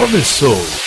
começou.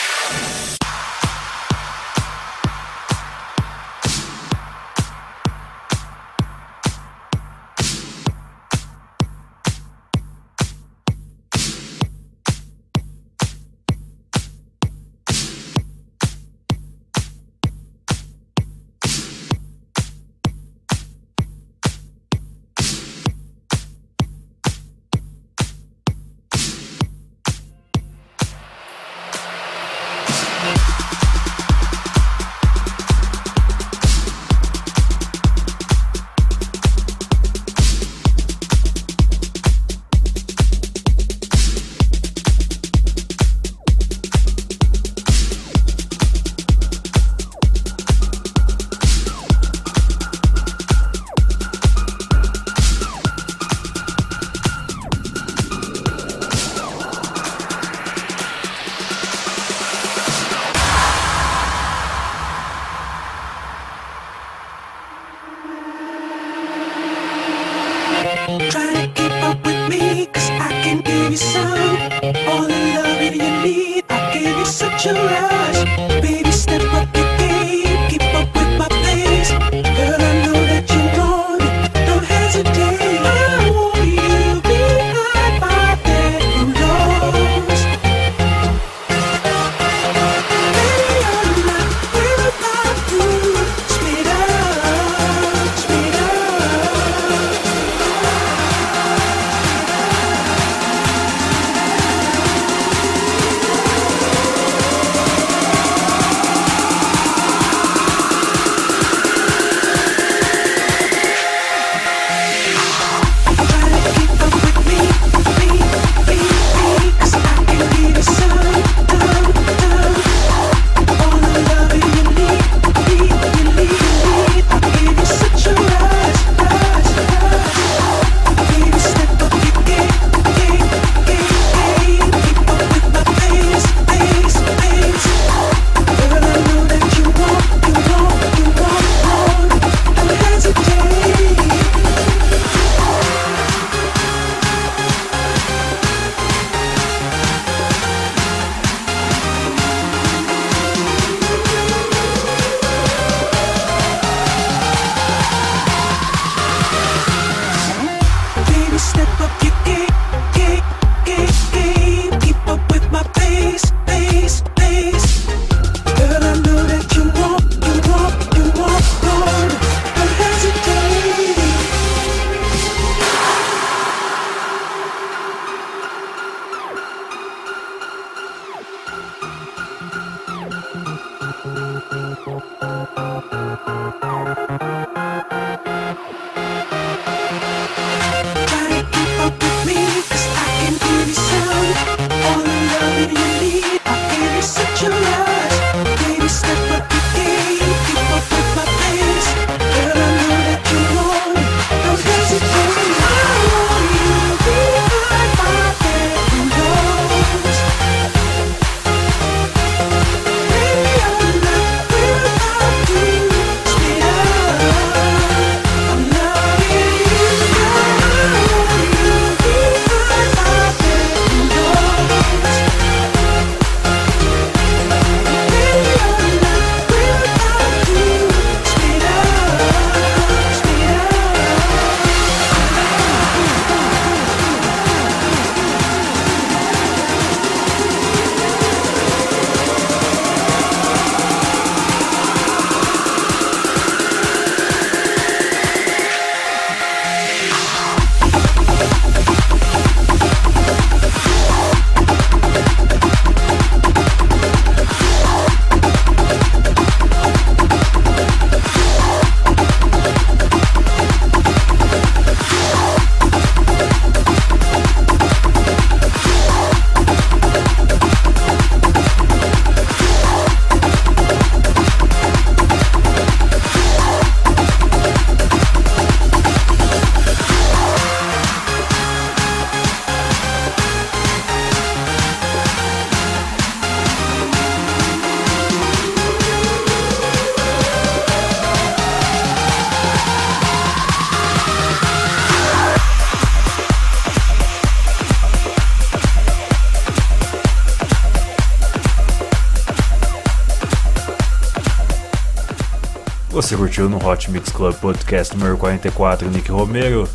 Você curtiu no Hot Mix Club Podcast número 44, Nick Romero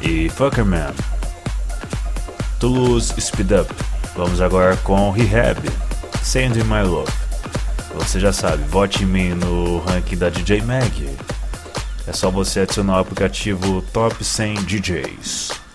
e Fuckerman. Toulouse Speed Up. Vamos agora com Rehab, Send My Love. Você já sabe, vote em mim no ranking da DJ Mag. É só você adicionar o aplicativo Top 100 DJs.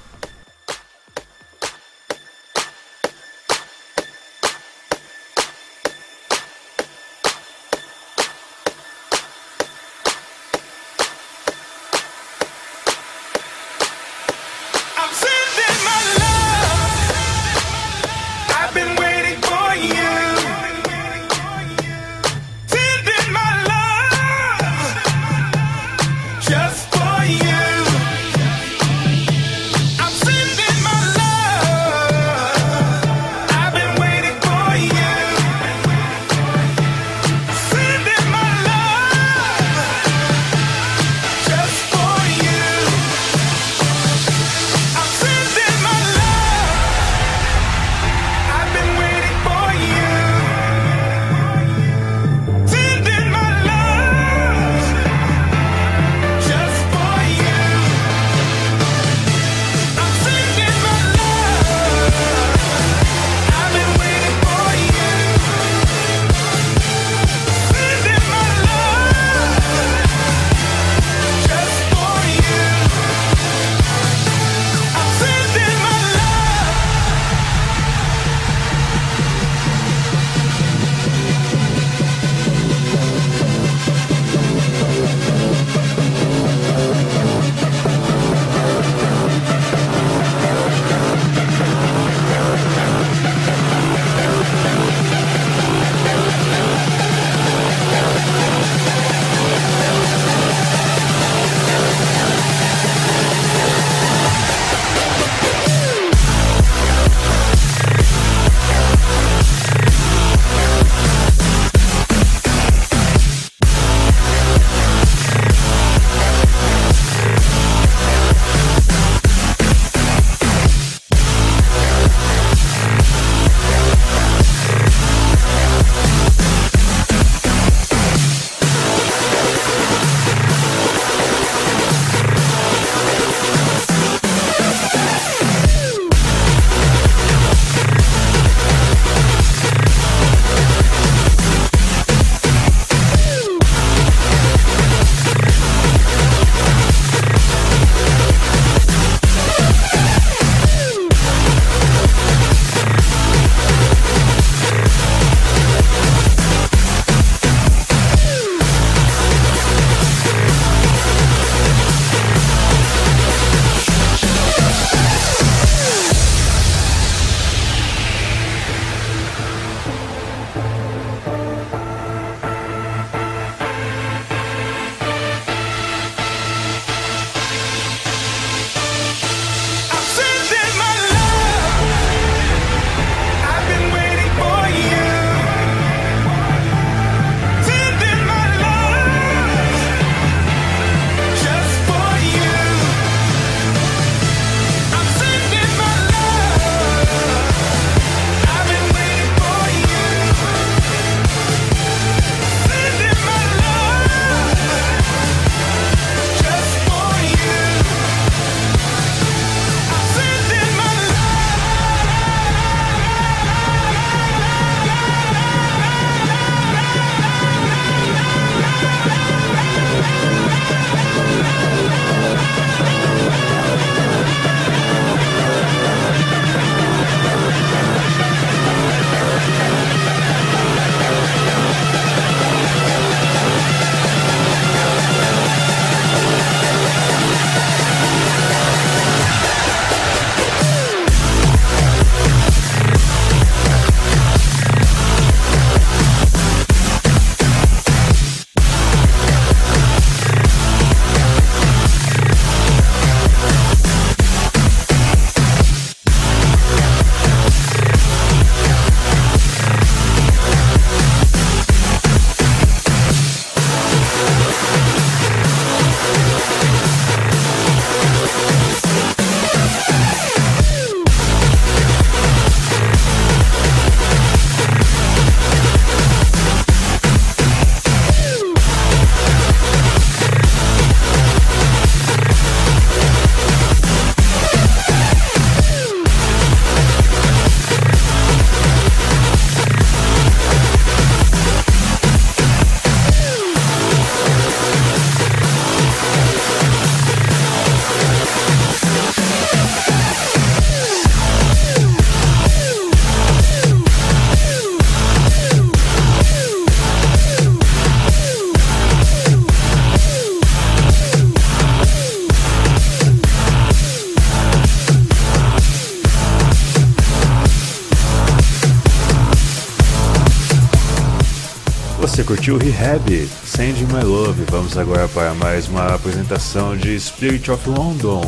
curtiu Rehab, Send My Love. Vamos agora para mais uma apresentação de Spirit of London,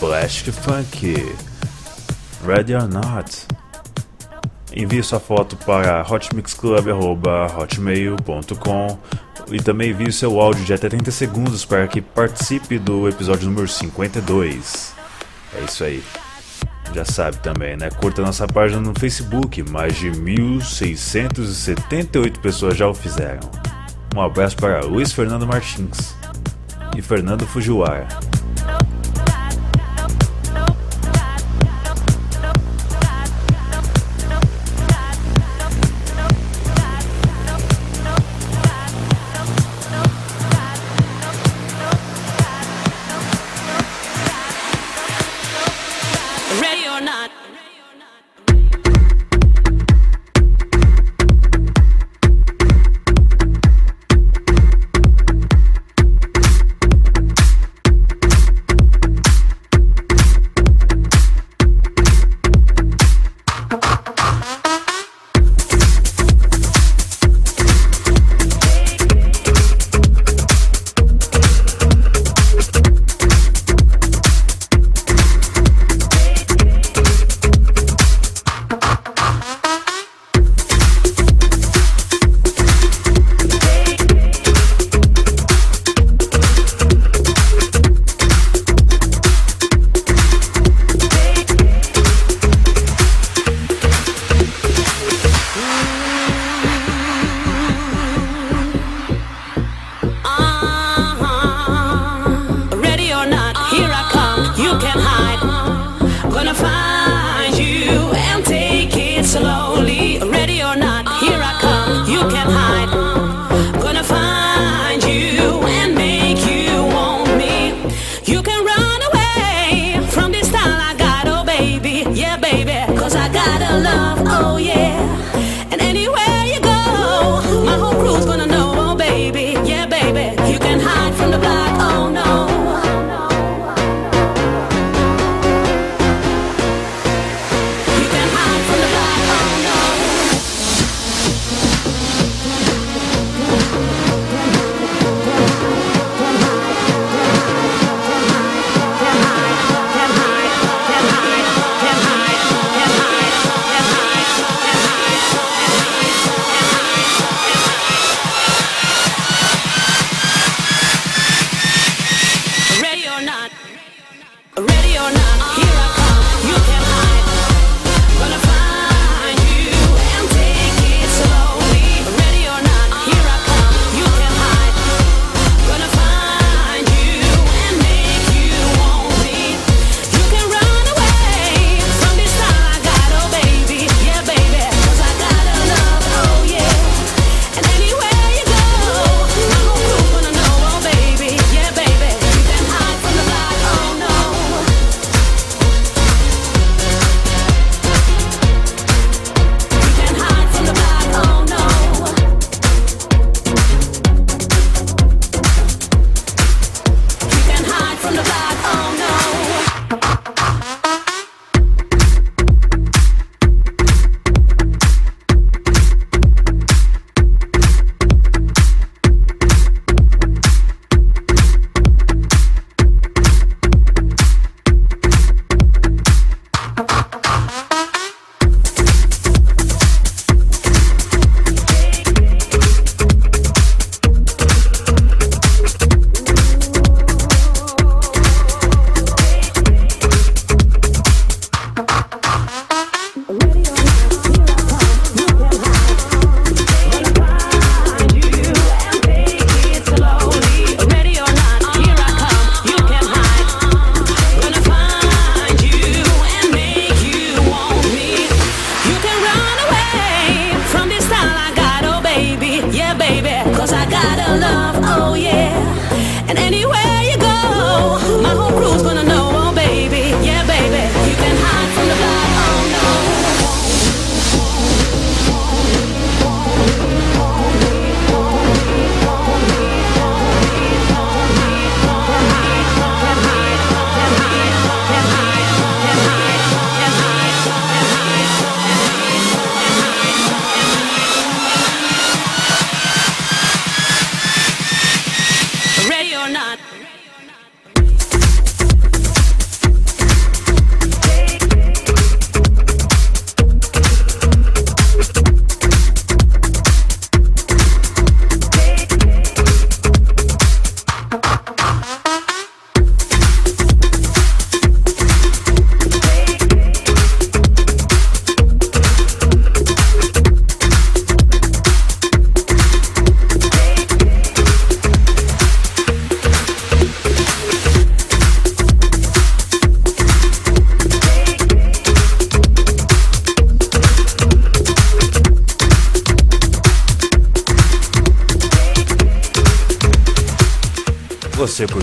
Plastic Funk, Ready or Not. Envie sua foto para hotmixclub.hotmail.com e também envie seu áudio de até 30 segundos para que participe do episódio número 52. É isso aí já sabe também, né? Curta nossa página no Facebook, mais de 1.678 pessoas já o fizeram. Um abraço para Luiz Fernando Martins e Fernando Fujiwara.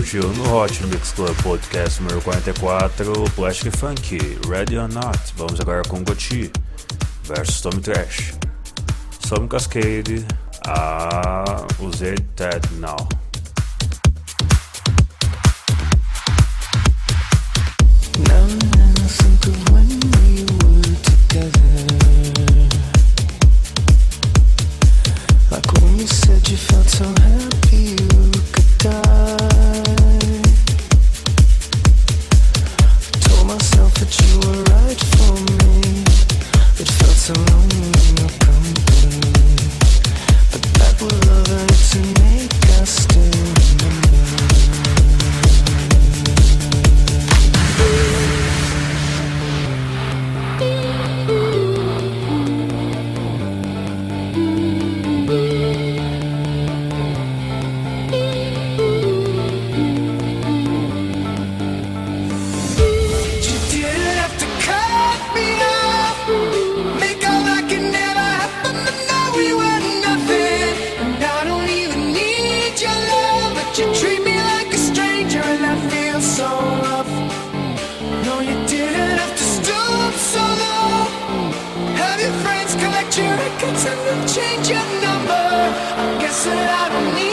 Curtiu no Hot Mix Club Podcast número 44, Plastic Funk, Ready or Not. Vamos agora com Goti versus Tommy Trash. Some Cascade, a Usei Now. Now change your number. I guess that I don't need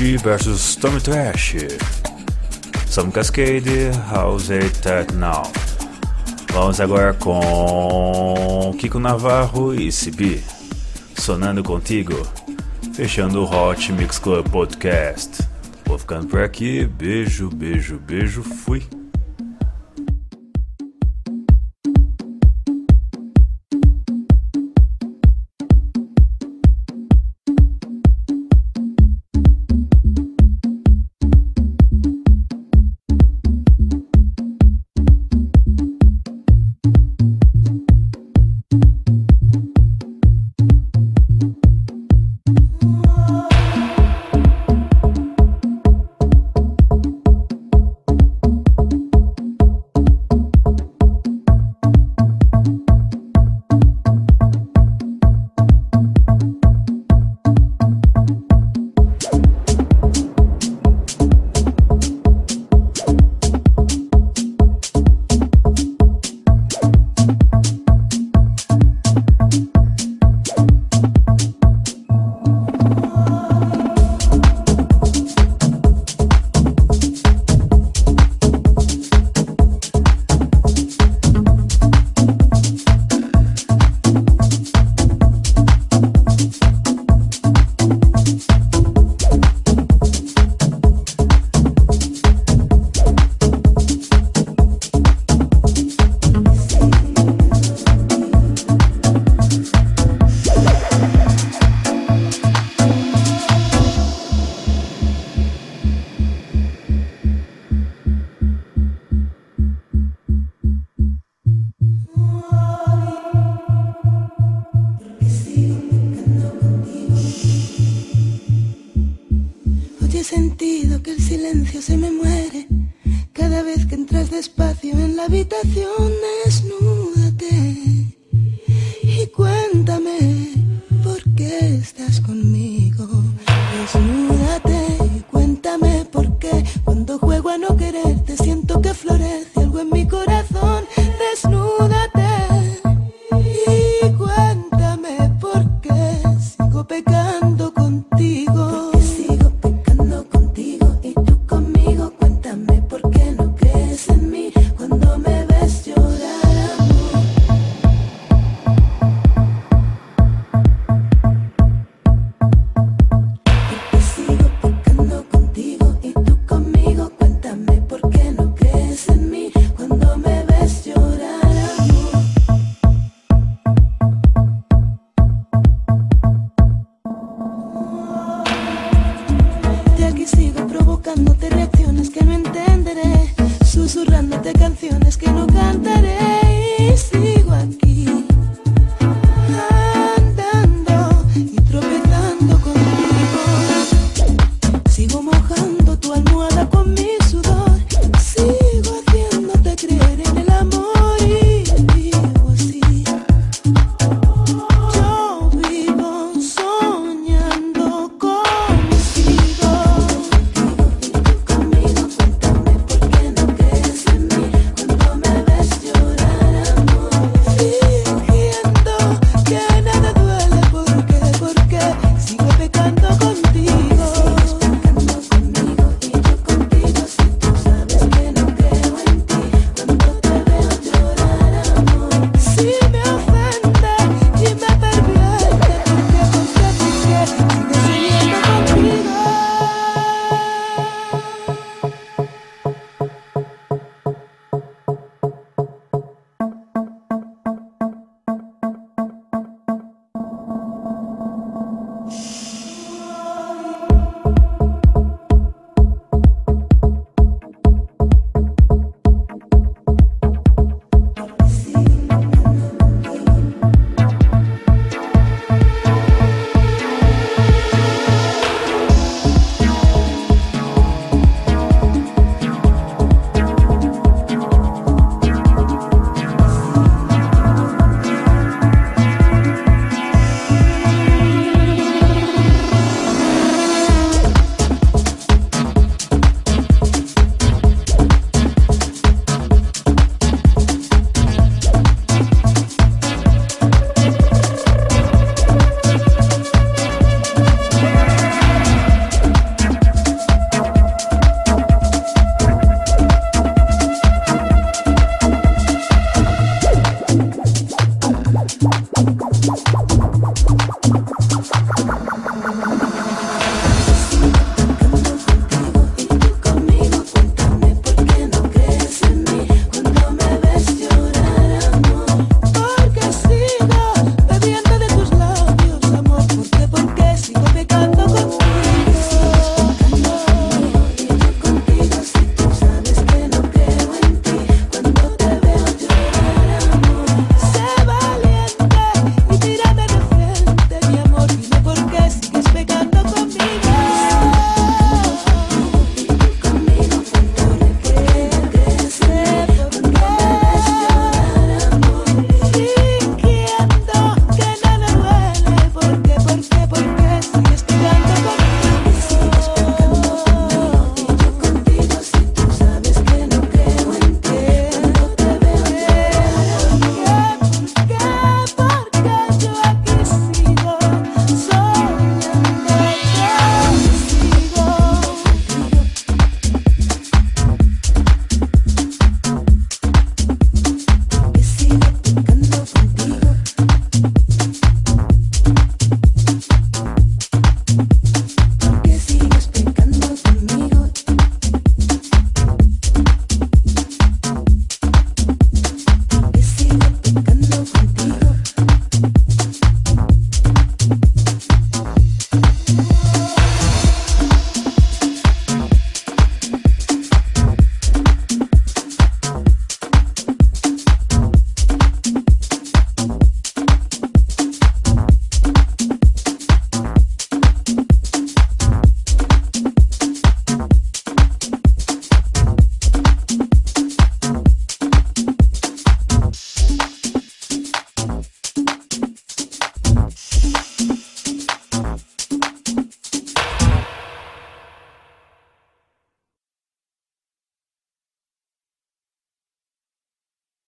Gucci versus Tommy Trash? Some Cascade, It That Now? Vamos agora com Kiko Navarro e CB. Sonando contigo. Fechando o Hot Mix Club Podcast. Vou ficando por aqui. Beijo, beijo, beijo. Fui. he sentido que el silencio se me muere. Cada vez que entras despacio en la habitación, desnúdate. Y cuando